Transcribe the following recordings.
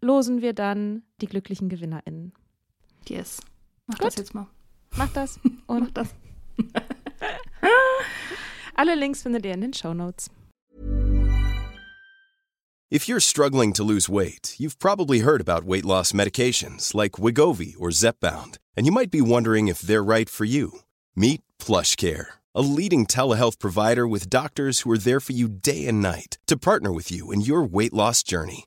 losen wir dann die glücklichen GewinnerInnen. Yes. Mach Gut. das jetzt mal. Macht das Mach und das. alle Links findet ihr in den Shownotes. If you're struggling to lose weight, you've probably heard about weight loss medications like Wigovi or Zepbound, and you might be wondering if they're right for you. Meet PlushCare, a leading telehealth provider with doctors who are there for you day and night to partner with you in your weight loss journey.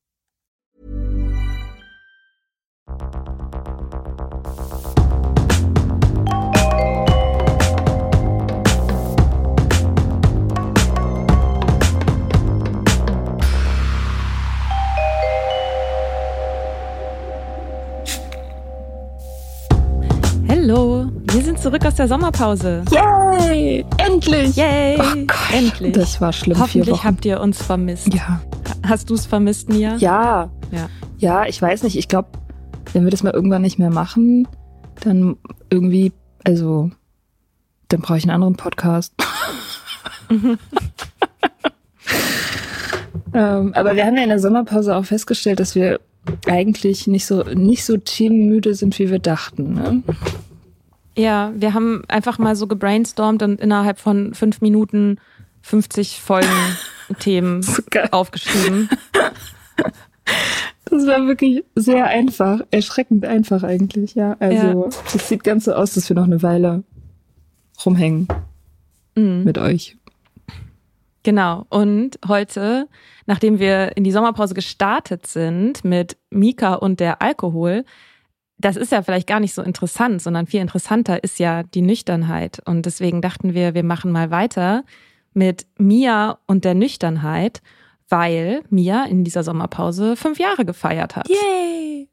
Wir sind zurück aus der Sommerpause. Yay! Endlich! Yay! Oh Gott, Endlich. Das war schlimm. Hoffentlich habt ihr uns vermisst. Ja. Hast du es vermisst, Mia? Ja. Ja. Ja, ich weiß nicht. Ich glaube, wenn wir das mal irgendwann nicht mehr machen, dann irgendwie, also, dann brauche ich einen anderen Podcast. ähm, aber wir haben ja in der Sommerpause auch festgestellt, dass wir eigentlich nicht so nicht so themenmüde sind, wie wir dachten. Ne? Ja, wir haben einfach mal so gebrainstormt und innerhalb von fünf Minuten 50 Folgen Themen So aufgeschrieben. Das war wirklich sehr einfach, erschreckend einfach eigentlich, ja. Also, es sieht ganz so aus, dass wir noch eine Weile rumhängen Mhm. mit euch. Genau. Und heute, nachdem wir in die Sommerpause gestartet sind mit Mika und der Alkohol, das ist ja vielleicht gar nicht so interessant, sondern viel interessanter ist ja die Nüchternheit. Und deswegen dachten wir, wir machen mal weiter mit Mia und der Nüchternheit, weil Mia in dieser Sommerpause fünf Jahre gefeiert hat. Yay!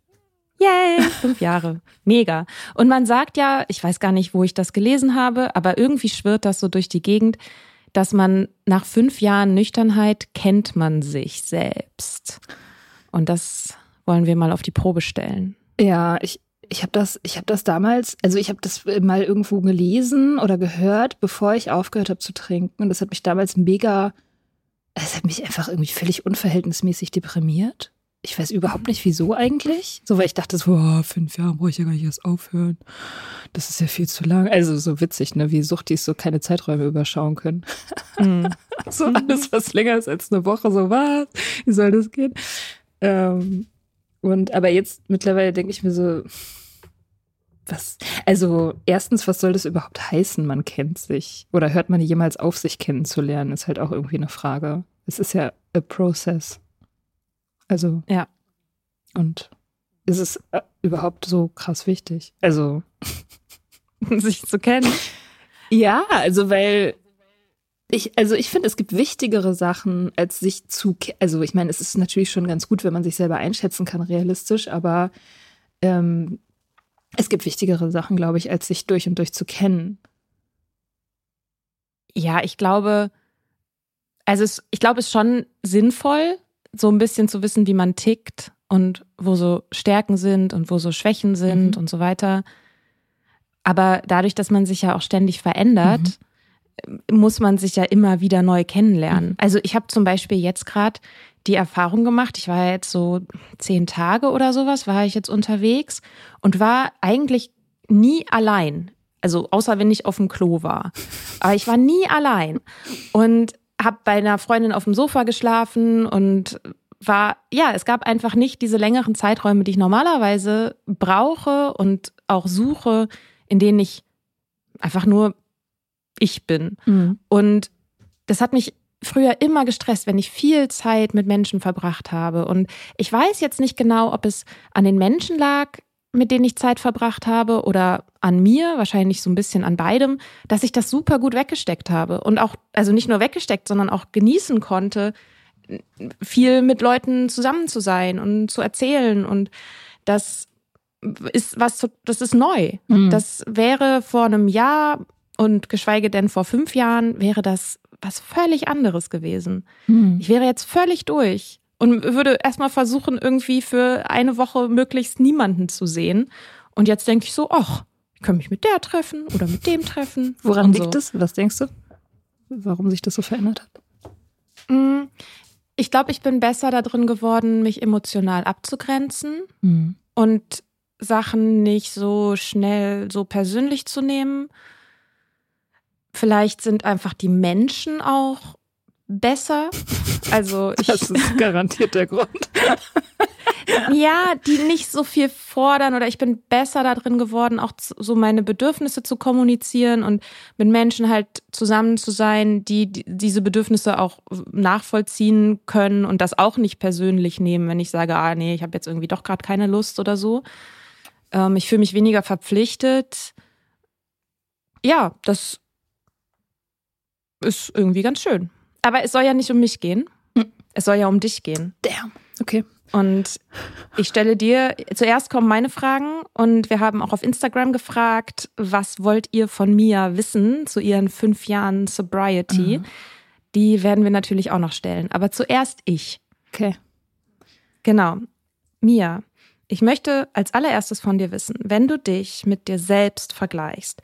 Yay! Fünf Jahre. Mega. Und man sagt ja, ich weiß gar nicht, wo ich das gelesen habe, aber irgendwie schwirrt das so durch die Gegend, dass man nach fünf Jahren Nüchternheit kennt man sich selbst. Und das wollen wir mal auf die Probe stellen. Ja, ich, ich habe das, ich habe das damals, also ich habe das mal irgendwo gelesen oder gehört, bevor ich aufgehört habe zu trinken. Und das hat mich damals mega, es hat mich einfach irgendwie völlig unverhältnismäßig deprimiert. Ich weiß überhaupt nicht, wieso eigentlich. So, weil ich dachte so, oh, fünf Jahre brauche ich ja gar nicht erst aufhören. Das ist ja viel zu lang. Also so witzig, ne? Wie Suchtis so keine Zeiträume überschauen können. Mhm. So alles, was länger ist als eine Woche, so was? Wie soll das gehen? Ähm, und aber jetzt mittlerweile denke ich mir so, was, also erstens, was soll das überhaupt heißen, man kennt sich? Oder hört man jemals auf, sich kennenzulernen, ist halt auch irgendwie eine Frage. Es ist ja a process. Also. Ja. Und ist es äh, überhaupt so krass wichtig? Also. sich zu kennen. Ja, also weil ich, also ich finde, es gibt wichtigere Sachen, als sich zu, also ich meine, es ist natürlich schon ganz gut, wenn man sich selber einschätzen kann, realistisch, aber ähm, es gibt wichtigere Sachen, glaube ich, als sich durch und durch zu kennen. Ja, ich glaube, also es, ich glaube, es ist schon sinnvoll, so ein bisschen zu wissen, wie man tickt und wo so Stärken sind und wo so Schwächen sind mhm. und so weiter. Aber dadurch, dass man sich ja auch ständig verändert, mhm. Muss man sich ja immer wieder neu kennenlernen. Mhm. Also ich habe zum Beispiel jetzt gerade die Erfahrung gemacht, ich war jetzt so zehn Tage oder sowas, war ich jetzt unterwegs und war eigentlich nie allein. Also außer wenn ich auf dem Klo war. Aber ich war nie allein. Und habe bei einer Freundin auf dem Sofa geschlafen und war, ja, es gab einfach nicht diese längeren Zeiträume, die ich normalerweise brauche und auch suche, in denen ich einfach nur ich bin. Mhm. Und das hat mich früher immer gestresst, wenn ich viel Zeit mit Menschen verbracht habe. Und ich weiß jetzt nicht genau, ob es an den Menschen lag, mit denen ich Zeit verbracht habe oder an mir, wahrscheinlich so ein bisschen an beidem, dass ich das super gut weggesteckt habe und auch, also nicht nur weggesteckt, sondern auch genießen konnte, viel mit Leuten zusammen zu sein und zu erzählen und das ist was, das ist neu. Mhm. Das wäre vor einem Jahr und geschweige denn vor fünf Jahren wäre das was völlig anderes gewesen. Mhm. Ich wäre jetzt völlig durch und würde erstmal versuchen, irgendwie für eine Woche möglichst niemanden zu sehen. Und jetzt denke ich so, ach, ich kann mich mit der treffen oder mit dem treffen. Woran liegt so. es? Was denkst du? Warum sich das so verändert hat? Mm, ich glaube, ich bin besser darin geworden, mich emotional abzugrenzen mhm. und Sachen nicht so schnell so persönlich zu nehmen. Vielleicht sind einfach die Menschen auch besser. Also ich, das ist garantiert der Grund. ja, die nicht so viel fordern oder ich bin besser darin geworden, auch so meine Bedürfnisse zu kommunizieren und mit Menschen halt zusammen zu sein, die, die diese Bedürfnisse auch nachvollziehen können und das auch nicht persönlich nehmen, wenn ich sage, ah nee, ich habe jetzt irgendwie doch gerade keine Lust oder so. Ähm, ich fühle mich weniger verpflichtet. Ja, das ist irgendwie ganz schön. Aber es soll ja nicht um mich gehen. Hm. Es soll ja um dich gehen. Damn. Okay. Und ich stelle dir, zuerst kommen meine Fragen und wir haben auch auf Instagram gefragt, was wollt ihr von Mia wissen zu ihren fünf Jahren Sobriety? Mhm. Die werden wir natürlich auch noch stellen. Aber zuerst ich. Okay. Genau. Mia, ich möchte als allererstes von dir wissen, wenn du dich mit dir selbst vergleichst,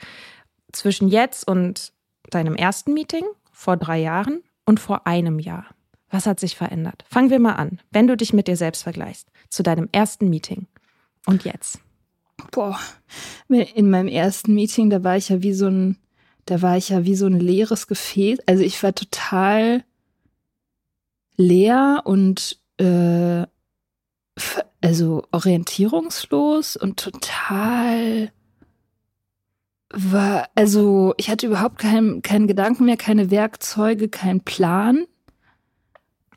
zwischen jetzt und deinem ersten Meeting vor drei Jahren und vor einem Jahr. Was hat sich verändert? Fangen wir mal an. Wenn du dich mit dir selbst vergleichst, zu deinem ersten Meeting und jetzt. Boah, in meinem ersten Meeting, da war ich ja wie so ein, da war ich ja wie so ein leeres Gefäß. Also ich war total leer und äh, also orientierungslos und total war, also ich hatte überhaupt keinen keinen Gedanken mehr, keine Werkzeuge, keinen Plan.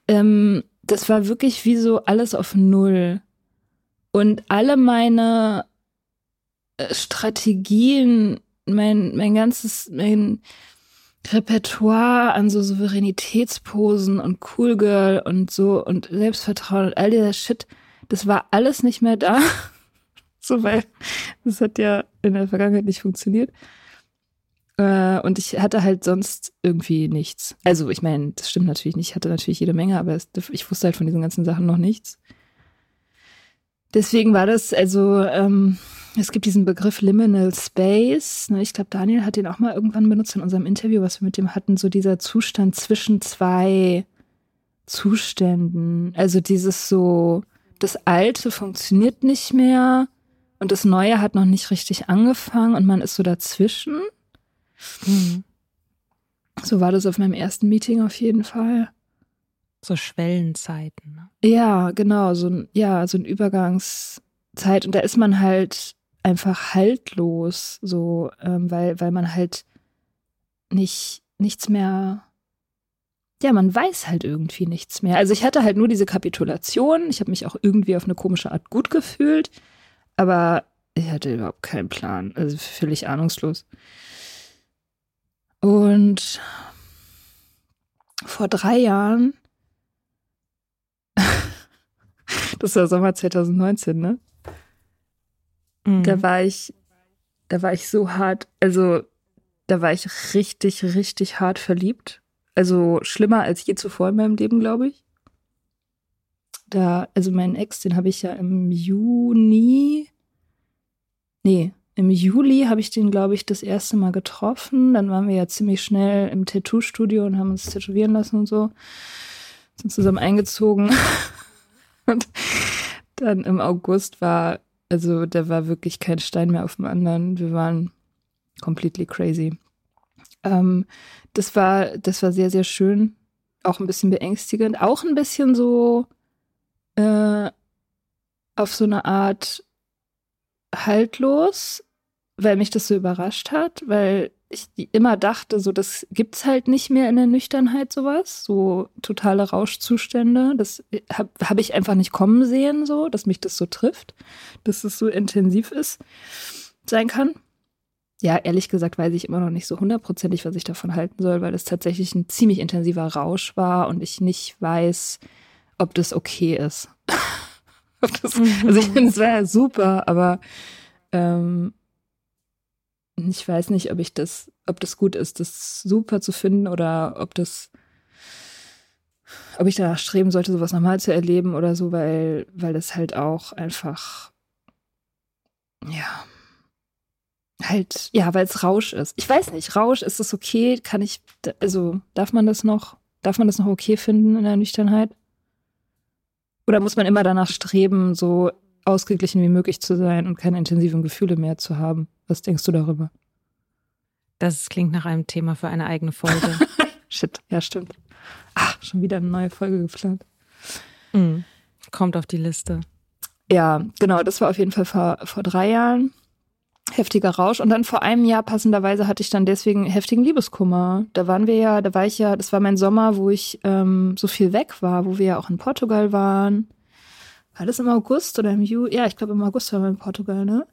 Ähm, das war wirklich wie so alles auf Null. Und alle meine äh, Strategien, mein, mein ganzes, mein Repertoire an so Souveränitätsposen und Cool Girl und so und Selbstvertrauen und all dieser Shit, das war alles nicht mehr da. So, weil das hat ja in der Vergangenheit nicht funktioniert. Äh, und ich hatte halt sonst irgendwie nichts. Also, ich meine, das stimmt natürlich nicht. Ich hatte natürlich jede Menge, aber ich wusste halt von diesen ganzen Sachen noch nichts. Deswegen war das, also, ähm, es gibt diesen Begriff Liminal Space. Ne? Ich glaube, Daniel hat den auch mal irgendwann benutzt in unserem Interview, was wir mit dem hatten. So dieser Zustand zwischen zwei Zuständen. Also dieses so, das Alte funktioniert nicht mehr und das Neue hat noch nicht richtig angefangen und man ist so dazwischen. Mhm. So war das auf meinem ersten Meeting auf jeden Fall. So Schwellenzeiten. Ne? Ja, genau, so ein, ja, so ein Übergangszeit. Und da ist man halt einfach haltlos, so, ähm, weil, weil man halt nicht, nichts mehr, ja, man weiß halt irgendwie nichts mehr. Also ich hatte halt nur diese Kapitulation. Ich habe mich auch irgendwie auf eine komische Art gut gefühlt. Aber ich hatte überhaupt keinen Plan. Also völlig ahnungslos. Und vor drei Jahren, das war Sommer 2019, ne? Mhm. Da war ich, da war ich so hart, also da war ich richtig, richtig hart verliebt. Also schlimmer als je zuvor in meinem Leben, glaube ich. Da, also meinen Ex, den habe ich ja im Juni, nee, im Juli habe ich den, glaube ich, das erste Mal getroffen. Dann waren wir ja ziemlich schnell im Tattoo-Studio und haben uns tätowieren lassen und so. Sind zusammen eingezogen. und dann im August war, also da war wirklich kein Stein mehr auf dem anderen. Wir waren completely crazy. Ähm, das war, das war sehr, sehr schön. Auch ein bisschen beängstigend. Auch ein bisschen so äh, auf so eine Art haltlos, weil mich das so überrascht hat, weil ich immer dachte, so das gibt's halt nicht mehr in der Nüchternheit sowas, so totale Rauschzustände. Das habe hab ich einfach nicht kommen sehen, so, dass mich das so trifft, dass es so intensiv ist, sein kann. Ja, ehrlich gesagt weiß ich immer noch nicht so hundertprozentig, was ich davon halten soll, weil es tatsächlich ein ziemlich intensiver Rausch war und ich nicht weiß, ob das okay ist. das, also ich finde, es wäre super, aber ähm, ich weiß nicht, ob ich das, ob das gut ist, das super zu finden oder ob das, ob ich danach streben sollte, sowas nochmal zu erleben oder so, weil, weil das halt auch einfach, ja, halt, ja, weil es Rausch ist. Ich weiß nicht, Rausch, ist das okay? Kann ich, also, darf man das noch, darf man das noch okay finden in der Nüchternheit? Oder muss man immer danach streben, so ausgeglichen wie möglich zu sein und keine intensiven Gefühle mehr zu haben? Was denkst du darüber? Das klingt nach einem Thema für eine eigene Folge. Shit, ja, stimmt. Ach, schon wieder eine neue Folge geplant. Mhm. Kommt auf die Liste. Ja, genau, das war auf jeden Fall vor, vor drei Jahren. Heftiger Rausch. Und dann vor einem Jahr passenderweise hatte ich dann deswegen heftigen Liebeskummer. Da waren wir ja, da war ich ja, das war mein Sommer, wo ich ähm, so viel weg war, wo wir ja auch in Portugal waren. War das im August oder im Juli? Ja, ich glaube im August waren wir in Portugal, ne?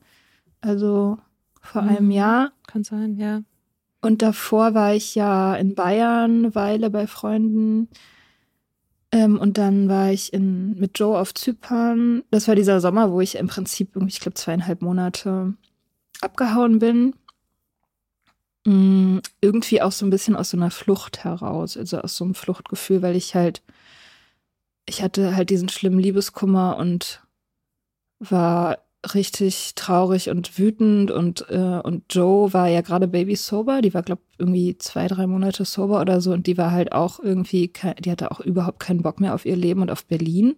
Also vor mhm. einem Jahr. Kann sein, ja. Und davor war ich ja in Bayern eine Weile bei Freunden. Ähm, und dann war ich in, mit Joe auf Zypern. Das war dieser Sommer, wo ich im Prinzip, ich glaube, zweieinhalb Monate abgehauen bin. Mhm, irgendwie auch so ein bisschen aus so einer Flucht heraus, also aus so einem Fluchtgefühl, weil ich halt, ich hatte halt diesen schlimmen Liebeskummer und war richtig traurig und wütend und äh, und Joe war ja gerade Baby sober, die war glaube irgendwie zwei drei Monate sober oder so und die war halt auch irgendwie, die hatte auch überhaupt keinen Bock mehr auf ihr Leben und auf Berlin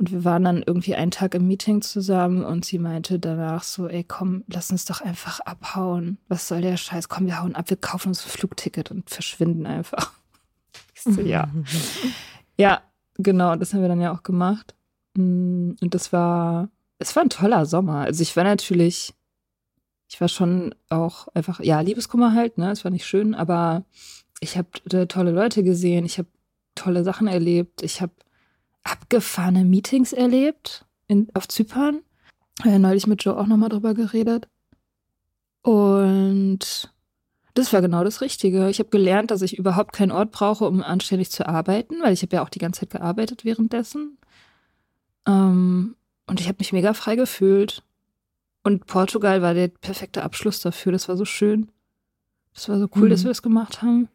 und wir waren dann irgendwie einen Tag im Meeting zusammen und sie meinte danach so, ey komm, lass uns doch einfach abhauen. Was soll der Scheiß? Komm, wir hauen ab, wir kaufen uns ein Flugticket und verschwinden einfach. Ich so, ja. ja, genau, das haben wir dann ja auch gemacht. Mm, und das war es war ein toller Sommer. Also ich war natürlich, ich war schon auch einfach, ja, Liebeskummer halt, ne? Es war nicht schön, aber ich habe tolle Leute gesehen, ich habe tolle Sachen erlebt, ich habe abgefahrene Meetings erlebt in, auf Zypern. Ja, neulich mit Joe auch nochmal drüber geredet. Und das war genau das Richtige. Ich habe gelernt, dass ich überhaupt keinen Ort brauche, um anständig zu arbeiten, weil ich habe ja auch die ganze Zeit gearbeitet währenddessen. Ähm, und ich habe mich mega frei gefühlt. Und Portugal war der perfekte Abschluss dafür. Das war so schön. Das war so cool, mhm. dass wir das gemacht haben.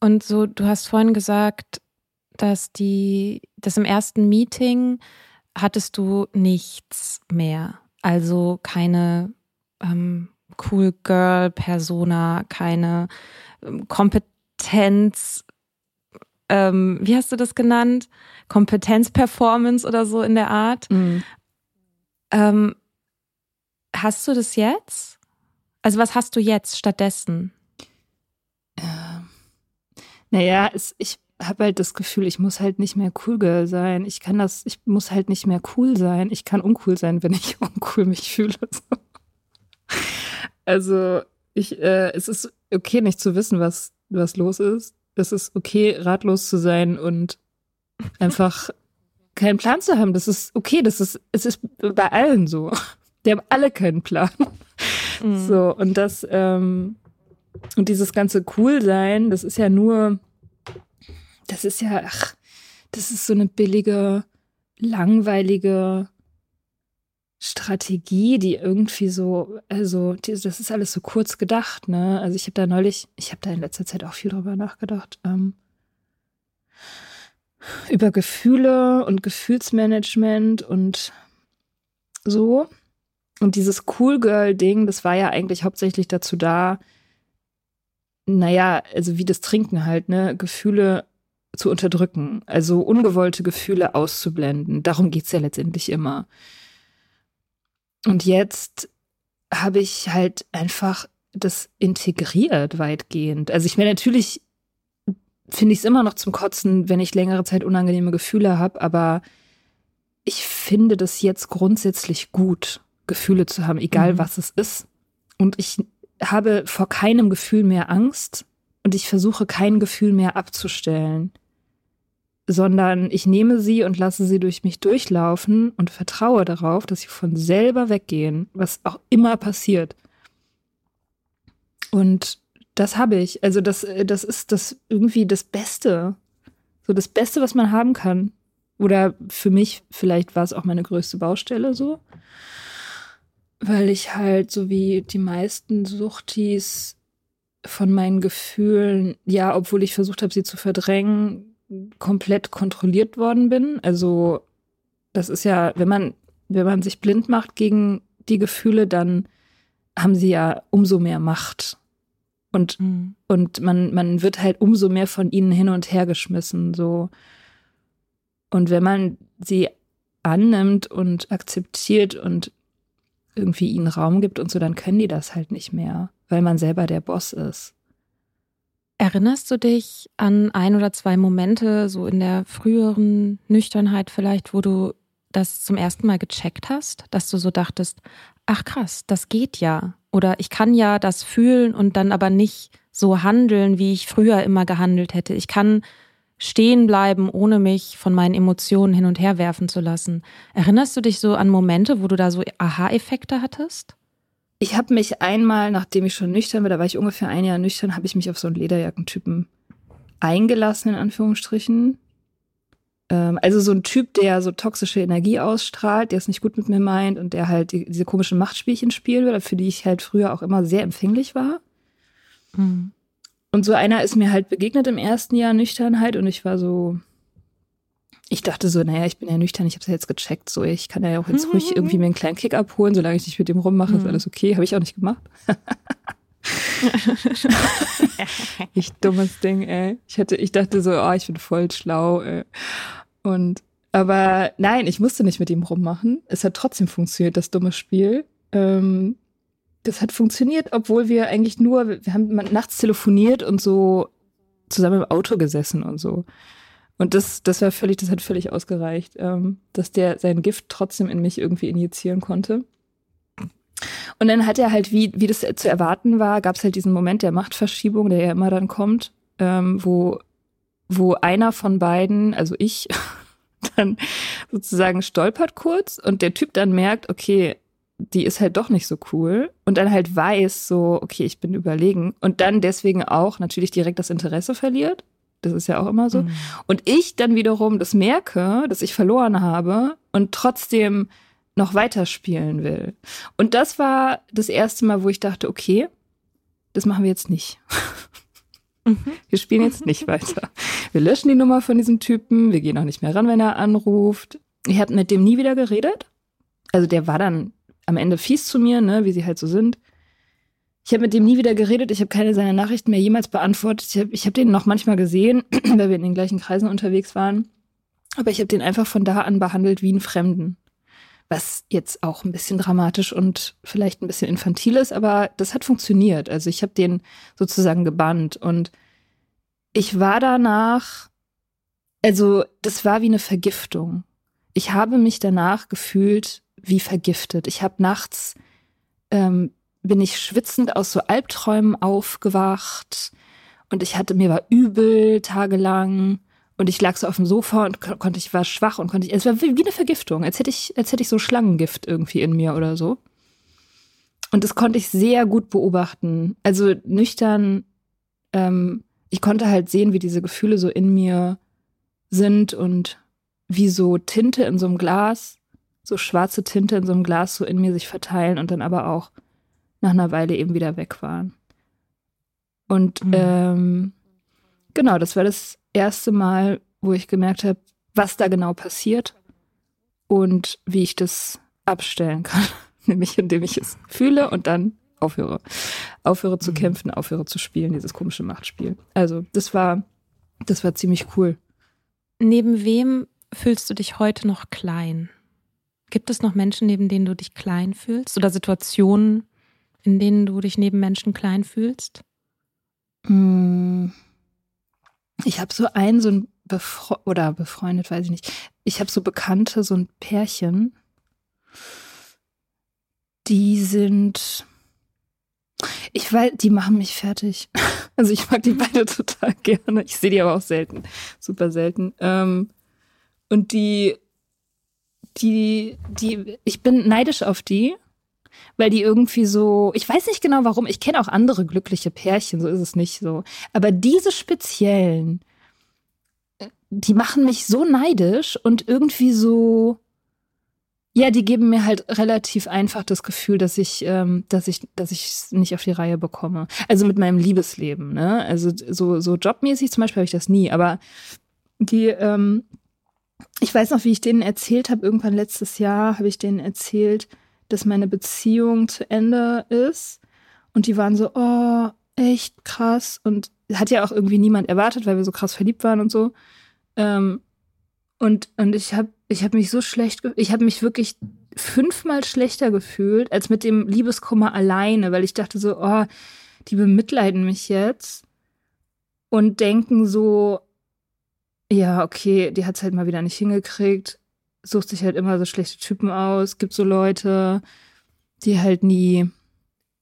Und so, du hast vorhin gesagt, dass die, dass im ersten Meeting hattest du nichts mehr. Also keine ähm, Cool Girl Persona, keine ähm, Kompetenz ähm, wie hast du das genannt? Kompetenzperformance oder so in der Art. Mhm. Ähm, hast du das jetzt? Also was hast du jetzt stattdessen? Ähm, naja, es, ich habe halt das Gefühl, ich muss halt nicht mehr cool girl sein. Ich kann das, ich muss halt nicht mehr cool sein. Ich kann uncool sein, wenn ich uncool mich fühle. Also ich, äh, es ist okay, nicht zu wissen, was, was los ist das ist okay, ratlos zu sein und einfach keinen Plan zu haben. Das ist okay, das ist, es ist bei allen so. Die haben alle keinen Plan. Mhm. So, und das, ähm, und dieses ganze Coolsein, das ist ja nur, das ist ja, ach, das ist so eine billige, langweilige Strategie, die irgendwie so, also die, das ist alles so kurz gedacht, ne? Also ich habe da neulich, ich habe da in letzter Zeit auch viel drüber nachgedacht, ähm, über Gefühle und Gefühlsmanagement und so. Und dieses Cool Girl-Ding, das war ja eigentlich hauptsächlich dazu da, naja, also wie das Trinken halt, ne, Gefühle zu unterdrücken, also ungewollte Gefühle auszublenden. Darum geht's ja letztendlich immer. Und jetzt habe ich halt einfach das integriert weitgehend. Also ich meine, natürlich finde ich es immer noch zum Kotzen, wenn ich längere Zeit unangenehme Gefühle habe, aber ich finde das jetzt grundsätzlich gut, Gefühle zu haben, egal mhm. was es ist. Und ich habe vor keinem Gefühl mehr Angst und ich versuche kein Gefühl mehr abzustellen sondern ich nehme sie und lasse sie durch mich durchlaufen und vertraue darauf, dass sie von selber weggehen, was auch immer passiert. Und das habe ich. Also das, das ist das irgendwie das Beste. So das Beste, was man haben kann. Oder für mich, vielleicht war es auch meine größte Baustelle so. Weil ich halt, so wie die meisten Suchtis von meinen Gefühlen, ja, obwohl ich versucht habe, sie zu verdrängen, komplett kontrolliert worden bin. Also das ist ja, wenn man, wenn man sich blind macht gegen die Gefühle, dann haben sie ja umso mehr Macht. Und, mhm. und man, man wird halt umso mehr von ihnen hin und her geschmissen. So. Und wenn man sie annimmt und akzeptiert und irgendwie ihnen Raum gibt und so, dann können die das halt nicht mehr, weil man selber der Boss ist. Erinnerst du dich an ein oder zwei Momente, so in der früheren Nüchternheit vielleicht, wo du das zum ersten Mal gecheckt hast, dass du so dachtest, ach krass, das geht ja. Oder ich kann ja das fühlen und dann aber nicht so handeln, wie ich früher immer gehandelt hätte. Ich kann stehen bleiben, ohne mich von meinen Emotionen hin und her werfen zu lassen. Erinnerst du dich so an Momente, wo du da so Aha-Effekte hattest? Ich habe mich einmal, nachdem ich schon nüchtern war, da war ich ungefähr ein Jahr nüchtern, habe ich mich auf so einen Lederjackentypen eingelassen, in Anführungsstrichen. Ähm, also so ein Typ, der so toxische Energie ausstrahlt, der es nicht gut mit mir meint und der halt die, diese komischen Machtspielchen spielen will, für die ich halt früher auch immer sehr empfänglich war. Mhm. Und so einer ist mir halt begegnet im ersten Jahr Nüchternheit und ich war so, ich dachte so, naja, ich bin ja nüchtern, ich habe es ja jetzt gecheckt, so ich kann ja auch jetzt ruhig irgendwie mir einen kleinen Kick abholen, solange ich nicht mit dem rummache, ist mhm. alles okay. Habe ich auch nicht gemacht. ich dummes Ding, ey. Ich hatte, ich dachte so, oh, ich bin voll schlau, ey. Und aber nein, ich musste nicht mit ihm rummachen. Es hat trotzdem funktioniert, das dumme Spiel. Ähm, das hat funktioniert, obwohl wir eigentlich nur, wir haben nachts telefoniert und so zusammen im Auto gesessen und so. Und das, das war völlig, das hat völlig ausgereicht, ähm, dass der sein Gift trotzdem in mich irgendwie injizieren konnte. Und dann hat er halt, wie, wie das zu erwarten war, gab es halt diesen Moment der Machtverschiebung, der ja immer dann kommt, ähm, wo, wo einer von beiden, also ich, dann sozusagen stolpert kurz und der Typ dann merkt, okay, die ist halt doch nicht so cool und dann halt weiß so, okay, ich bin überlegen und dann deswegen auch natürlich direkt das Interesse verliert das ist ja auch immer so. Mhm. Und ich dann wiederum das merke, dass ich verloren habe und trotzdem noch weiterspielen will. Und das war das erste Mal, wo ich dachte, okay, das machen wir jetzt nicht. Mhm. Wir spielen jetzt nicht weiter. Wir löschen die Nummer von diesem Typen, wir gehen auch nicht mehr ran, wenn er anruft. Ich habe mit dem nie wieder geredet. Also der war dann am Ende fies zu mir, ne, wie sie halt so sind. Ich habe mit dem nie wieder geredet. Ich habe keine seiner Nachrichten mehr jemals beantwortet. Ich habe ich hab den noch manchmal gesehen, weil wir in den gleichen Kreisen unterwegs waren. Aber ich habe den einfach von da an behandelt wie einen Fremden. Was jetzt auch ein bisschen dramatisch und vielleicht ein bisschen infantil ist, aber das hat funktioniert. Also ich habe den sozusagen gebannt und ich war danach, also das war wie eine Vergiftung. Ich habe mich danach gefühlt wie vergiftet. Ich habe nachts ähm, bin ich schwitzend aus so Albträumen aufgewacht und ich hatte mir war übel tagelang und ich lag so auf dem Sofa und konnte ich war schwach und konnte ich es war wie, wie eine Vergiftung, als hätte ich als hätte ich so Schlangengift irgendwie in mir oder so. Und das konnte ich sehr gut beobachten. Also nüchtern ähm, ich konnte halt sehen, wie diese Gefühle so in mir sind und wie so Tinte in so einem Glas so schwarze Tinte in so einem Glas so in mir sich verteilen und dann aber auch nach einer Weile eben wieder weg waren. Und mhm. ähm, genau, das war das erste Mal, wo ich gemerkt habe, was da genau passiert und wie ich das abstellen kann. Nämlich indem ich es fühle und dann aufhöre. Aufhöre zu mhm. kämpfen, aufhöre zu spielen, dieses komische Machtspiel. Also, das war, das war ziemlich cool. Neben wem fühlst du dich heute noch klein? Gibt es noch Menschen, neben denen du dich klein fühlst? Oder Situationen, in denen du dich neben Menschen klein fühlst? Mm. Ich habe so einen, so ein Befre oder befreundet, weiß ich nicht. Ich habe so Bekannte, so ein Pärchen. Die sind. Ich weiß, die machen mich fertig. Also ich mag die beide total gerne. Ich sehe die aber auch selten. Super selten. Ähm, und die, die, die, ich bin neidisch auf die, weil die irgendwie so, ich weiß nicht genau warum, ich kenne auch andere glückliche Pärchen, so ist es nicht so. Aber diese speziellen, die machen mich so neidisch und irgendwie so, ja, die geben mir halt relativ einfach das Gefühl, dass ich, ähm, dass ich, dass ich es nicht auf die Reihe bekomme. Also mit meinem Liebesleben, ne? Also so, so jobmäßig zum Beispiel habe ich das nie, aber die, ähm, ich weiß noch, wie ich denen erzählt habe, irgendwann letztes Jahr habe ich denen erzählt, dass meine Beziehung zu Ende ist. Und die waren so, oh, echt krass. Und hat ja auch irgendwie niemand erwartet, weil wir so krass verliebt waren und so. Ähm, und, und ich habe ich hab mich so schlecht, ich habe mich wirklich fünfmal schlechter gefühlt als mit dem Liebeskummer alleine, weil ich dachte so, oh, die bemitleiden mich jetzt und denken so, ja, okay, die hat es halt mal wieder nicht hingekriegt, sucht sich halt immer so schlechte Typen aus, gibt so Leute, die halt nie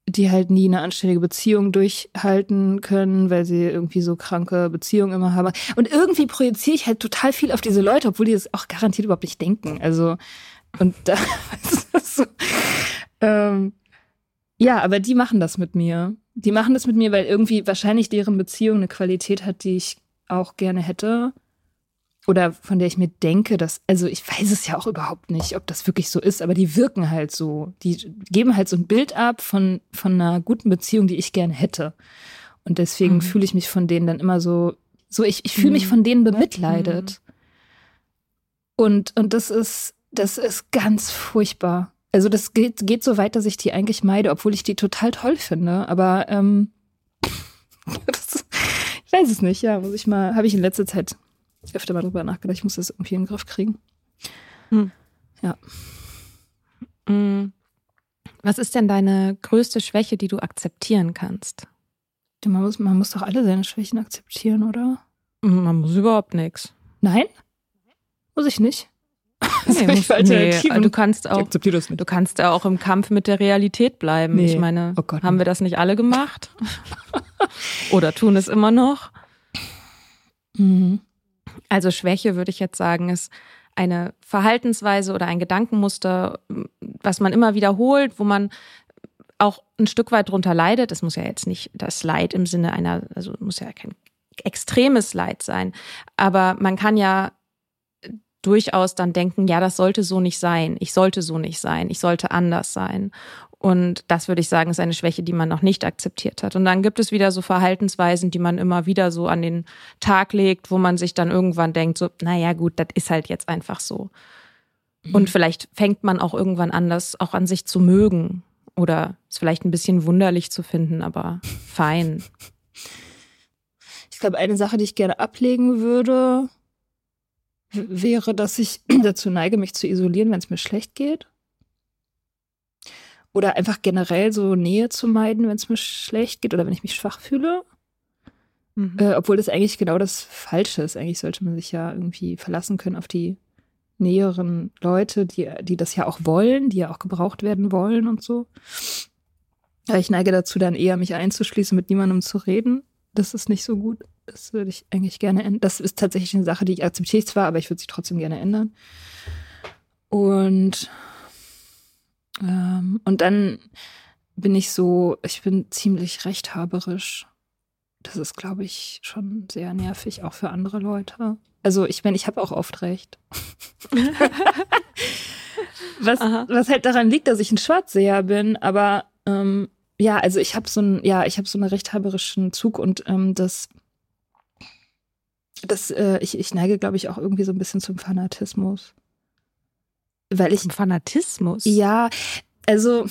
die halt nie eine anständige Beziehung durchhalten können, weil sie irgendwie so kranke Beziehungen immer haben. Und irgendwie projiziere ich halt total viel auf diese Leute, obwohl die das auch garantiert überhaupt nicht denken. Also, und da so, ähm, ja, aber die machen das mit mir. Die machen das mit mir, weil irgendwie wahrscheinlich deren Beziehung eine Qualität hat, die ich auch gerne hätte oder von der ich mir denke, dass, also ich weiß es ja auch überhaupt nicht, ob das wirklich so ist, aber die wirken halt so. Die geben halt so ein Bild ab von, von einer guten Beziehung, die ich gerne hätte. Und deswegen mhm. fühle ich mich von denen dann immer so, so ich, ich fühle mich mhm. von denen bemitleidet. Mhm. Und, und das ist, das ist ganz furchtbar. Also das geht, geht so weit, dass ich die eigentlich meide, obwohl ich die total toll finde. Aber ähm, das, ich weiß es nicht, ja, muss ich mal, habe ich in letzter Zeit öfter mal drüber nachgedacht. Ich muss das irgendwie in den Griff kriegen. Hm. Ja. Hm. Was ist denn deine größte Schwäche, die du akzeptieren kannst? Man muss, man muss doch alle seine Schwächen akzeptieren, oder? Man muss überhaupt nichts. Nein? Muss ich nicht? Nee, muss, nee, du kannst auch, du kannst auch im Kampf mit der Realität bleiben. Nee. Ich meine, oh Gott, haben wir das nicht alle gemacht? Oder tun es immer noch? Mhm. Also Schwäche würde ich jetzt sagen, ist eine Verhaltensweise oder ein Gedankenmuster, was man immer wiederholt, wo man auch ein Stück weit drunter leidet. Es muss ja jetzt nicht das Leid im Sinne einer, also muss ja kein extremes Leid sein, aber man kann ja durchaus dann denken, ja, das sollte so nicht sein, ich sollte so nicht sein, ich sollte anders sein. Und das würde ich sagen, ist eine Schwäche, die man noch nicht akzeptiert hat. Und dann gibt es wieder so Verhaltensweisen, die man immer wieder so an den Tag legt, wo man sich dann irgendwann denkt, so, naja, gut, das ist halt jetzt einfach so. Und mhm. vielleicht fängt man auch irgendwann an, das auch an sich zu mögen. Oder es vielleicht ein bisschen wunderlich zu finden, aber fein. Ich glaube, eine Sache, die ich gerne ablegen würde, wäre, dass ich dazu neige, mich zu isolieren, wenn es mir schlecht geht. Oder einfach generell so Nähe zu meiden, wenn es mir schlecht geht oder wenn ich mich schwach fühle. Mhm. Äh, obwohl das eigentlich genau das Falsche ist. Eigentlich sollte man sich ja irgendwie verlassen können auf die näheren Leute, die, die das ja auch wollen, die ja auch gebraucht werden wollen und so. Aber ich neige dazu, dann eher mich einzuschließen, mit niemandem zu reden. Das ist nicht so gut. Das würde ich eigentlich gerne ändern. Das ist tatsächlich eine Sache, die ich akzeptiere zwar, aber ich würde sie trotzdem gerne ändern. Und ähm, und dann bin ich so, ich bin ziemlich rechthaberisch. Das ist, glaube ich, schon sehr nervig, auch für andere Leute. Also ich meine, ich habe auch oft recht. was, was halt daran liegt, dass ich ein Schwarzseher bin, aber ähm, ja, also ich habe so ein, ja, ich habe so einen rechthaberischen Zug und ähm, das, das, äh, ich, ich neige, glaube ich, auch irgendwie so ein bisschen zum Fanatismus. Weil ich. Zum Fanatismus? Ja, also,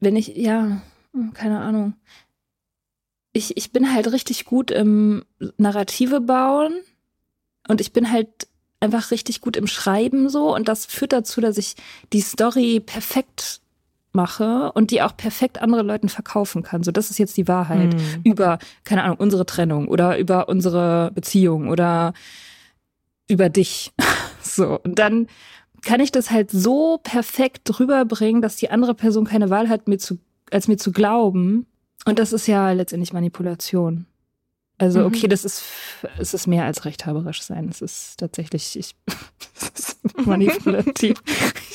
wenn ich, ja, keine Ahnung. Ich, ich bin halt richtig gut im Narrative bauen und ich bin halt einfach richtig gut im Schreiben so und das führt dazu, dass ich die Story perfekt mache und die auch perfekt anderen Leuten verkaufen kann. So, das ist jetzt die Wahrheit mhm. über, keine Ahnung, unsere Trennung oder über unsere Beziehung oder über dich. so, und dann kann ich das halt so perfekt rüberbringen, dass die andere Person keine Wahl hat, mir zu, als mir zu glauben. Und das ist ja letztendlich Manipulation. Also, mhm. okay, das ist, es ist mehr als rechthaberisch sein. Es ist tatsächlich, ich, manipulativ,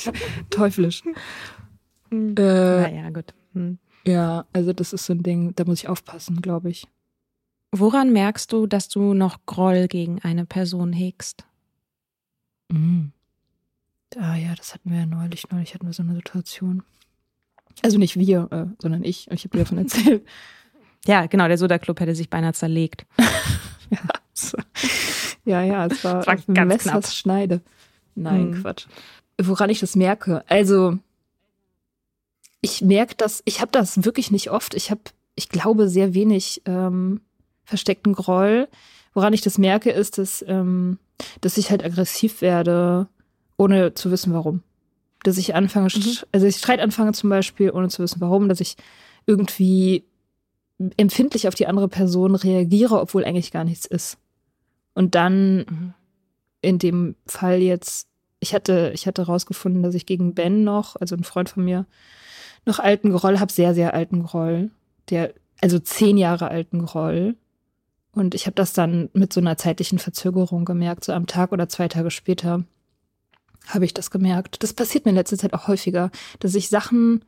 teuflisch. Mhm. Äh, naja, gut. Mhm. Ja, also das ist so ein Ding, da muss ich aufpassen, glaube ich. Woran merkst du, dass du noch Groll gegen eine Person hegst? Mhm. Ah ja, das hatten wir ja neulich. Neulich hatten wir so eine Situation. Also nicht wir, äh, sondern ich. Ich habe dir davon erzählt. Ja, genau, der Soda-Club hätte sich beinahe zerlegt. ja, so. ja, ja, es war, es war ganz knapp. Schneide. Nein, hm. Quatsch. Woran ich das merke? Also, ich merke das, ich habe das wirklich nicht oft. Ich habe, ich glaube, sehr wenig ähm, versteckten Groll. Woran ich das merke, ist, dass, ähm, dass ich halt aggressiv werde, ohne zu wissen, warum. Dass ich anfange, mhm. also ich Streit anfange zum Beispiel, ohne zu wissen, warum, dass ich irgendwie empfindlich auf die andere Person reagiere, obwohl eigentlich gar nichts ist. Und dann mhm. in dem Fall jetzt, ich hatte, ich hatte rausgefunden, dass ich gegen Ben noch, also ein Freund von mir, noch alten Groll habe, sehr, sehr alten Groll. Der, also zehn Jahre alten Groll. Und ich habe das dann mit so einer zeitlichen Verzögerung gemerkt, so am Tag oder zwei Tage später habe ich das gemerkt. Das passiert mir in letzter Zeit auch häufiger, dass ich Sachen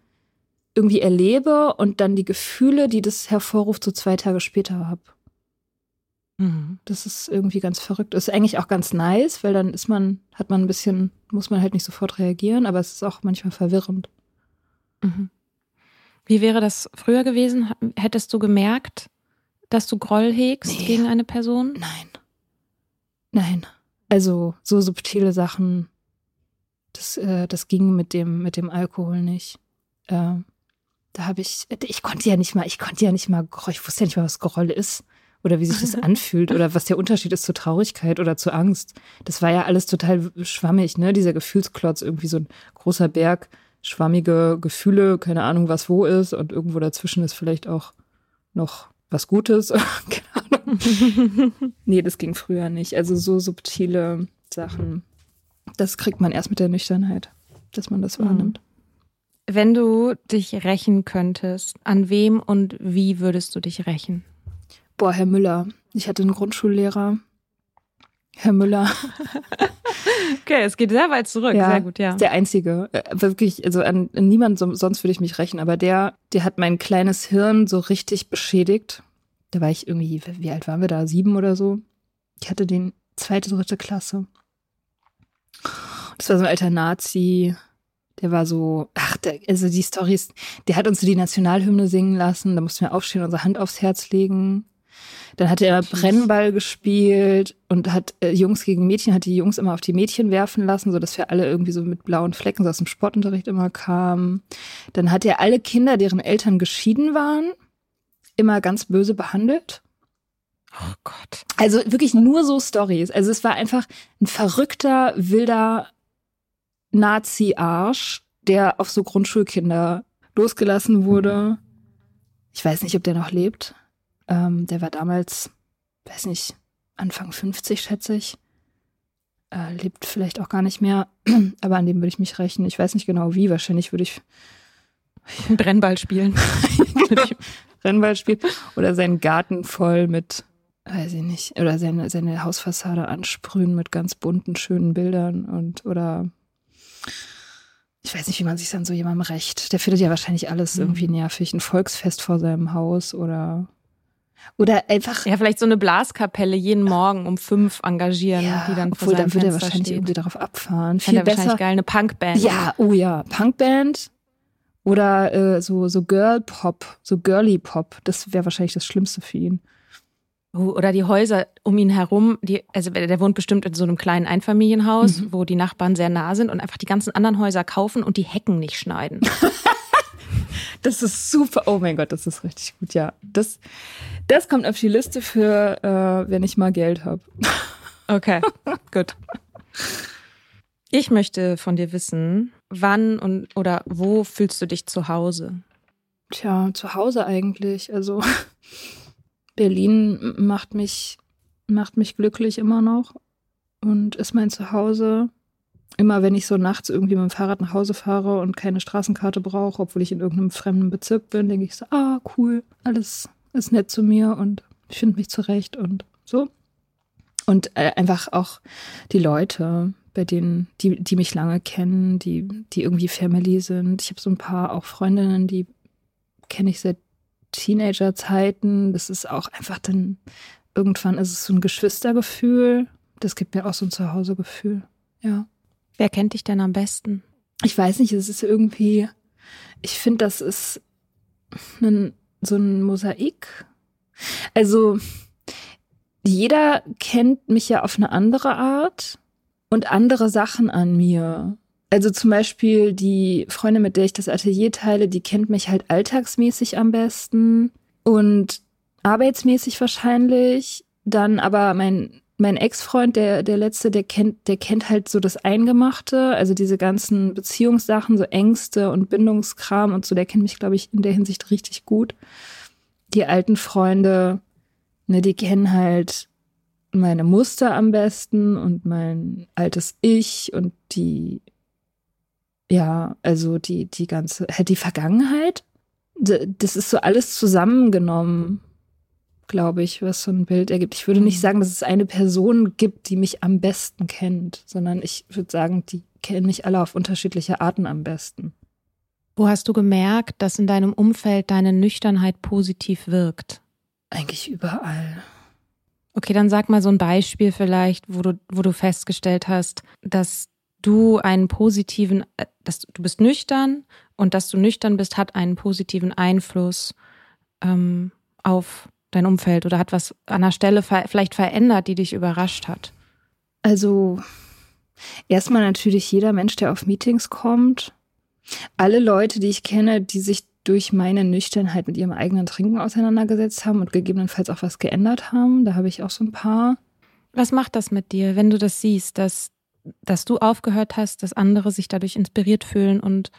irgendwie erlebe und dann die Gefühle, die das hervorruft, so zwei Tage später habe. Mhm. Das ist irgendwie ganz verrückt. Ist eigentlich auch ganz nice, weil dann ist man, hat man ein bisschen, muss man halt nicht sofort reagieren, aber es ist auch manchmal verwirrend. Mhm. Wie wäre das früher gewesen? Hättest du gemerkt, dass du Groll hegst nee. gegen eine Person? Nein. Nein. Also so subtile Sachen, das, äh, das ging mit dem, mit dem Alkohol nicht. Äh, da habe ich, ich konnte ja nicht mal, ich konnte ja nicht mal, ich wusste ja nicht mal, was Groll ist oder wie sich das anfühlt oder was der Unterschied ist zur Traurigkeit oder zur Angst. Das war ja alles total schwammig, ne? Dieser Gefühlsklotz, irgendwie so ein großer Berg schwammige Gefühle, keine Ahnung, was wo ist und irgendwo dazwischen ist vielleicht auch noch was Gutes. keine Ahnung. nee, das ging früher nicht. Also so subtile Sachen, das kriegt man erst mit der Nüchternheit, dass man das mhm. wahrnimmt. Wenn du dich rächen könntest, an wem und wie würdest du dich rächen? Boah, Herr Müller. Ich hatte einen Grundschullehrer, Herr Müller. okay, es geht sehr weit zurück. Ja, sehr gut, ja. Der einzige. Äh, wirklich, also an, an niemand sonst würde ich mich rächen, aber der, der hat mein kleines Hirn so richtig beschädigt. Da war ich irgendwie, wie alt waren wir da? Sieben oder so. Ich hatte den zweite, dritte Klasse. Das war so ein alter Nazi. Der war so, ach, der, also die Stories, der hat uns so die Nationalhymne singen lassen. Da mussten wir aufstehen, unsere Hand aufs Herz legen. Dann hat er Brennball gespielt und hat äh, Jungs gegen Mädchen, hat die Jungs immer auf die Mädchen werfen lassen, so dass wir alle irgendwie so mit blauen Flecken so aus dem Sportunterricht immer kamen. Dann hat er alle Kinder, deren Eltern geschieden waren, immer ganz böse behandelt. Oh Gott. Also wirklich nur so Stories. Also es war einfach ein verrückter, wilder Nazi-Arsch, der auf so Grundschulkinder losgelassen wurde. Ich weiß nicht, ob der noch lebt. Ähm, der war damals, weiß nicht, Anfang 50, schätze ich. Äh, lebt vielleicht auch gar nicht mehr, aber an dem würde ich mich rächen. Ich weiß nicht genau wie, wahrscheinlich würde ich Brennball spielen. Brennball spielen oder seinen Garten voll mit, weiß ich nicht, oder seine, seine Hausfassade ansprühen mit ganz bunten, schönen Bildern und oder ich weiß nicht, wie man sich dann so jemandem rächt. Der findet ja wahrscheinlich alles mhm. irgendwie nervig. Ein Volksfest vor seinem Haus oder Oder einfach. Ja, vielleicht so eine Blaskapelle jeden Morgen um fünf engagieren, Ja, die dann obwohl, dann würde er wahrscheinlich steht. irgendwie darauf abfahren. Viel er wahrscheinlich besser. geil, eine Punkband. Ja, oh ja, Punkband oder äh, so so Girl Pop, so Girly Pop. Das wäre wahrscheinlich das Schlimmste für ihn. Oder die Häuser um ihn herum, die, also der wohnt bestimmt in so einem kleinen Einfamilienhaus, Mhm. wo die Nachbarn sehr nah sind und einfach die ganzen anderen Häuser kaufen und die Hecken nicht schneiden. Das ist super. Oh mein Gott, das ist richtig gut. Ja, das das kommt auf die Liste für, äh, wenn ich mal Geld habe. Okay, gut. Ich möchte von dir wissen, wann und oder wo fühlst du dich zu Hause? Tja, zu Hause eigentlich. Also Berlin macht mich macht mich glücklich immer noch und ist mein Zuhause. Immer wenn ich so nachts irgendwie mit dem Fahrrad nach Hause fahre und keine Straßenkarte brauche, obwohl ich in irgendeinem fremden Bezirk bin, denke ich so, ah, cool, alles ist nett zu mir und ich finde mich zurecht und so. Und äh, einfach auch die Leute, bei denen, die, die mich lange kennen, die, die irgendwie Family sind. Ich habe so ein paar auch Freundinnen, die kenne ich seit Teenagerzeiten. Das ist auch einfach dann, irgendwann ist es so ein Geschwistergefühl. Das gibt mir auch so ein Zuhausegefühl. Ja. Wer kennt dich denn am besten? Ich weiß nicht, es ist irgendwie, ich finde, das ist ein, so ein Mosaik. Also, jeder kennt mich ja auf eine andere Art und andere Sachen an mir. Also zum Beispiel die Freundin, mit der ich das Atelier teile, die kennt mich halt alltagsmäßig am besten und arbeitsmäßig wahrscheinlich. Dann aber mein, mein Ex-Freund, der, der letzte, der kennt, der kennt halt so das Eingemachte, also diese ganzen Beziehungssachen, so Ängste und Bindungskram und so, der kennt mich, glaube ich, in der Hinsicht richtig gut. Die alten Freunde, ne, die kennen halt meine Muster am besten und mein altes Ich und die, ja, also die, die ganze, die Vergangenheit. Das ist so alles zusammengenommen, glaube ich, was so ein Bild ergibt. Ich würde nicht sagen, dass es eine Person gibt, die mich am besten kennt, sondern ich würde sagen, die kennen mich alle auf unterschiedliche Arten am besten. Wo hast du gemerkt, dass in deinem Umfeld deine Nüchternheit positiv wirkt? Eigentlich überall. Okay, dann sag mal so ein Beispiel vielleicht, wo du, wo du festgestellt hast, dass du einen positiven, äh, dass du, du bist nüchtern und dass du nüchtern bist, hat einen positiven Einfluss ähm, auf dein Umfeld oder hat was an der Stelle ver vielleicht verändert, die dich überrascht hat. Also erstmal natürlich jeder Mensch, der auf Meetings kommt. Alle Leute, die ich kenne, die sich durch meine Nüchternheit mit ihrem eigenen Trinken auseinandergesetzt haben und gegebenenfalls auch was geändert haben. Da habe ich auch so ein paar. Was macht das mit dir, wenn du das siehst, dass, dass du aufgehört hast, dass andere sich dadurch inspiriert fühlen und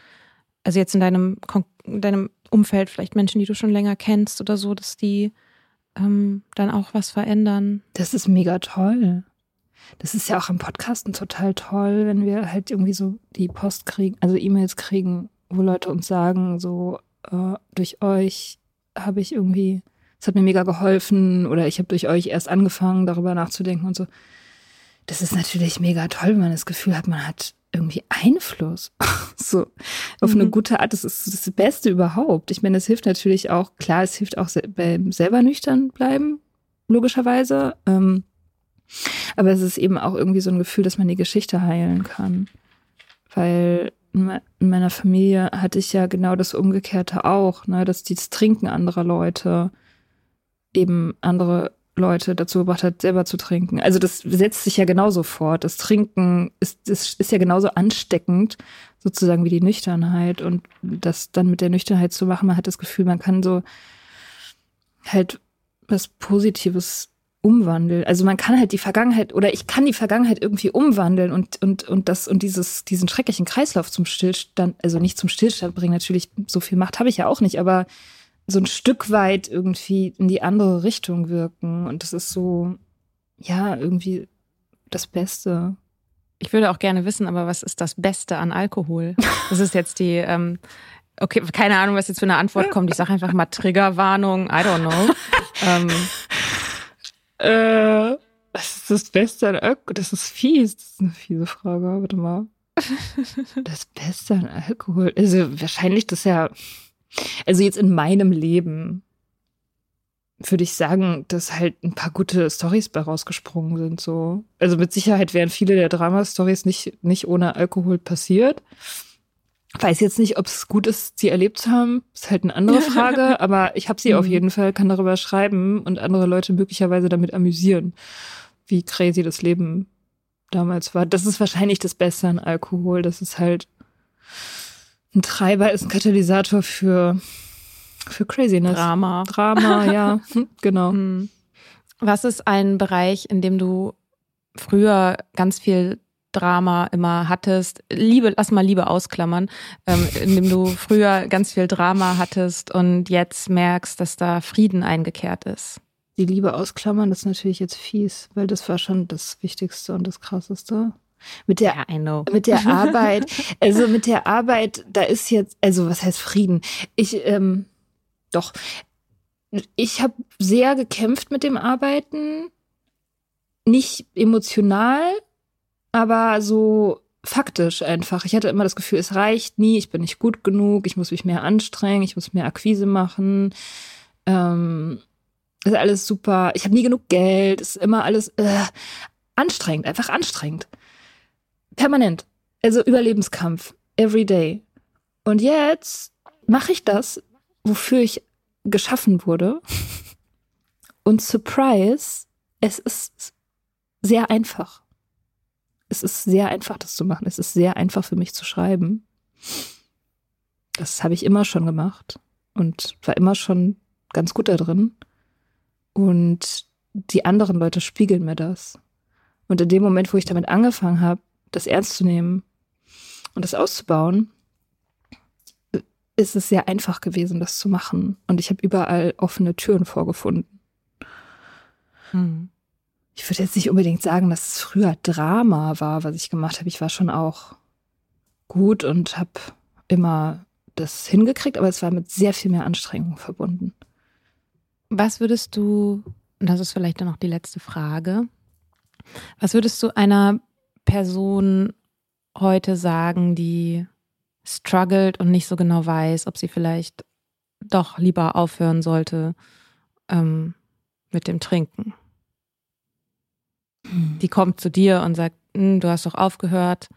also jetzt in deinem, in deinem Umfeld vielleicht Menschen, die du schon länger kennst oder so, dass die ähm, dann auch was verändern? Das ist mega toll. Das ist ja auch am Podcasten total toll, wenn wir halt irgendwie so die Post kriegen, also E-Mails kriegen, wo Leute uns sagen, so äh, durch euch habe ich irgendwie, es hat mir mega geholfen oder ich habe durch euch erst angefangen, darüber nachzudenken und so. Das ist natürlich mega toll, wenn man das Gefühl hat, man hat irgendwie Einfluss. so auf eine Mhm. gute Art. Das ist das Beste überhaupt. Ich meine, es hilft natürlich auch, klar, es hilft auch beim selber nüchtern bleiben, logischerweise. Ähm, aber es ist eben auch irgendwie so ein Gefühl, dass man die Geschichte heilen kann. Weil in meiner Familie hatte ich ja genau das Umgekehrte auch, ne, dass das Trinken anderer Leute eben andere Leute dazu gebracht hat, selber zu trinken. Also das setzt sich ja genauso fort. Das Trinken ist, ist, ist ja genauso ansteckend, sozusagen wie die Nüchternheit. Und das dann mit der Nüchternheit zu machen, man hat das Gefühl, man kann so halt was Positives umwandeln. Also man kann halt die Vergangenheit oder ich kann die Vergangenheit irgendwie umwandeln und und und das und dieses diesen schrecklichen Kreislauf zum Stillstand, also nicht zum Stillstand bringen. Natürlich so viel Macht habe ich ja auch nicht, aber so ein Stück weit irgendwie in die andere Richtung wirken und das ist so ja irgendwie das Beste. Ich würde auch gerne wissen, aber was ist das Beste an Alkohol? Das ist jetzt die, ähm, okay, keine Ahnung, was jetzt für eine Antwort kommt. Ich sage einfach mal Triggerwarnung, I don't know. ähm, Äh, was ist das Beste an Alkohol? Das ist fies. Das ist eine fiese Frage. Warte mal. Das Beste an Alkohol. Also wahrscheinlich das ja. Also jetzt in meinem Leben würde ich sagen, dass halt ein paar gute Stories bei rausgesprungen sind. So. Also mit Sicherheit wären viele der Drama-Stories nicht, nicht ohne Alkohol passiert. Weiß jetzt nicht, ob es gut ist, sie erlebt zu haben. Ist halt eine andere Frage, aber ich habe sie auf mhm. jeden Fall, kann darüber schreiben und andere Leute möglicherweise damit amüsieren, wie crazy das Leben damals war. Das ist wahrscheinlich das Beste an Alkohol. Das ist halt ein Treiber, ist ein Katalysator für für Craziness. Drama. Drama, ja, genau. Hm. Was ist ein Bereich, in dem du früher ganz viel Drama immer hattest? Liebe, lass mal Liebe ausklammern, ähm, in dem du früher ganz viel Drama hattest und jetzt merkst, dass da Frieden eingekehrt ist. Die Liebe ausklammern, das ist natürlich jetzt fies, weil das war schon das Wichtigste und das Krasseste. Mit der, yeah, mit der Arbeit, also mit der Arbeit, da ist jetzt, also was heißt Frieden? Ich, ähm, doch. Ich habe sehr gekämpft mit dem Arbeiten. Nicht emotional, aber so faktisch einfach. Ich hatte immer das Gefühl, es reicht nie, ich bin nicht gut genug, ich muss mich mehr anstrengen, ich muss mehr Akquise machen. Ähm, ist alles super. Ich habe nie genug Geld, ist immer alles äh, anstrengend, einfach anstrengend. Permanent. Also Überlebenskampf. Every day. Und jetzt mache ich das wofür ich geschaffen wurde. Und Surprise, es ist sehr einfach. Es ist sehr einfach, das zu machen. Es ist sehr einfach für mich zu schreiben. Das habe ich immer schon gemacht und war immer schon ganz gut da drin. Und die anderen Leute spiegeln mir das. Und in dem Moment, wo ich damit angefangen habe, das ernst zu nehmen und das auszubauen, ist es sehr einfach gewesen, das zu machen. Und ich habe überall offene Türen vorgefunden. Hm. Ich würde jetzt nicht unbedingt sagen, dass es früher Drama war, was ich gemacht habe. Ich war schon auch gut und habe immer das hingekriegt, aber es war mit sehr viel mehr Anstrengung verbunden. Was würdest du, und das ist vielleicht dann noch die letzte Frage, was würdest du einer Person heute sagen, die struggelt und nicht so genau weiß, ob sie vielleicht doch lieber aufhören sollte ähm, mit dem Trinken. Hm. Die kommt zu dir und sagt, hm, du hast doch aufgehört,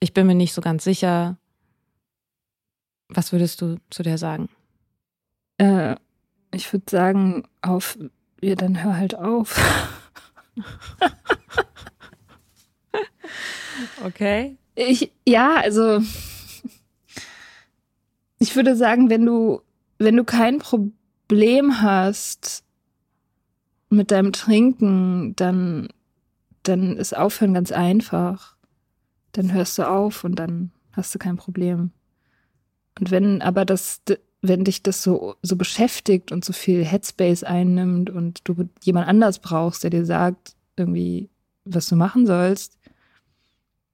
ich bin mir nicht so ganz sicher. Was würdest du zu der sagen? Äh, ich würde sagen, auf, ja, dann hör halt auf. okay. Ich, ja, also ich würde sagen, wenn du, wenn du kein Problem hast mit deinem Trinken, dann, dann ist Aufhören ganz einfach. Dann hörst du auf und dann hast du kein Problem. Und wenn aber das, wenn dich das so, so beschäftigt und so viel Headspace einnimmt und du jemand anders brauchst, der dir sagt, irgendwie, was du machen sollst,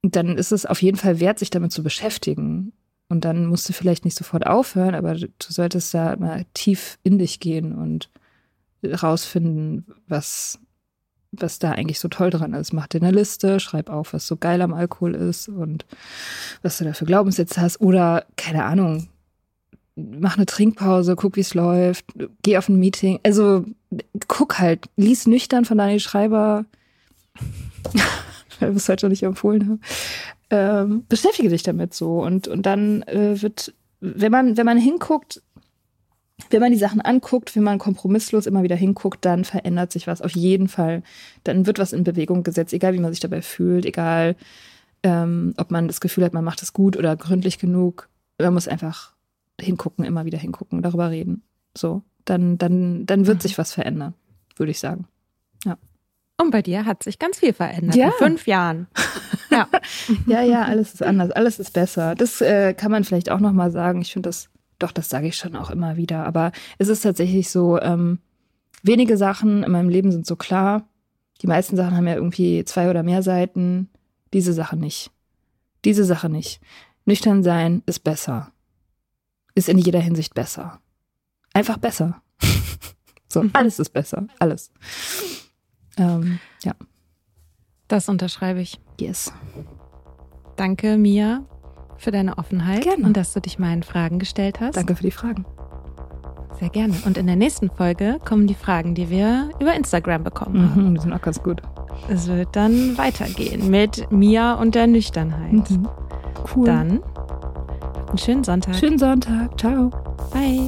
dann ist es auf jeden Fall wert, sich damit zu beschäftigen. Und dann musst du vielleicht nicht sofort aufhören, aber du solltest da mal tief in dich gehen und rausfinden, was, was da eigentlich so toll dran ist. Mach dir eine Liste, schreib auf, was so geil am Alkohol ist und was du da für Glaubenssätze hast. Oder, keine Ahnung, mach eine Trinkpause, guck, wie es läuft, geh auf ein Meeting. Also guck halt, lies nüchtern von Daniel Schreiber, weil wir es heute noch nicht empfohlen haben ähm, beschäftige dich damit so und und dann äh, wird wenn man wenn man hinguckt wenn man die Sachen anguckt, wenn man kompromisslos immer wieder hinguckt, dann verändert sich was auf jeden Fall. Dann wird was in Bewegung gesetzt, egal wie man sich dabei fühlt, egal ähm, ob man das Gefühl hat, man macht es gut oder gründlich genug. Man muss einfach hingucken, immer wieder hingucken, darüber reden. So, dann dann dann wird mhm. sich was verändern, würde ich sagen. Und bei dir hat sich ganz viel verändert ja. in fünf Jahren. Ja. ja, ja, alles ist anders, alles ist besser. Das äh, kann man vielleicht auch nochmal sagen. Ich finde das, doch, das sage ich schon auch immer wieder. Aber es ist tatsächlich so, ähm, wenige Sachen in meinem Leben sind so klar. Die meisten Sachen haben ja irgendwie zwei oder mehr Seiten. Diese Sache nicht. Diese Sache nicht. Nüchtern sein ist besser. Ist in jeder Hinsicht besser. Einfach besser. so, alles ist besser. Alles. Ähm, ja. Das unterschreibe ich. Yes. Danke, Mia, für deine Offenheit Gerne. und dass du dich meinen Fragen gestellt hast. Danke für die Fragen. Sehr gerne. Und in der nächsten Folge kommen die Fragen, die wir über Instagram bekommen haben. Mhm, die sind auch ganz gut. Es wird dann weitergehen mit Mia und der Nüchternheit. Mhm. Cool. Dann einen schönen Sonntag. Schönen Sonntag. Ciao. Bye.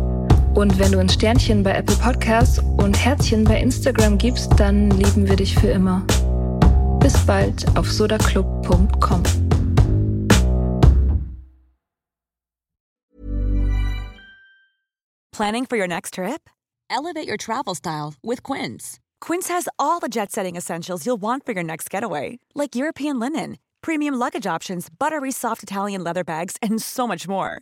Und wenn du ein Sternchen bei Apple Podcasts und Herzchen bei Instagram gibst, dann lieben wir dich für immer. Bis bald auf sodaclub.com. Planning for your next trip? Elevate your travel style with Quince. Quince has all the jet setting essentials you'll want for your next getaway, like European linen, premium luggage options, buttery soft Italian leather bags, and so much more.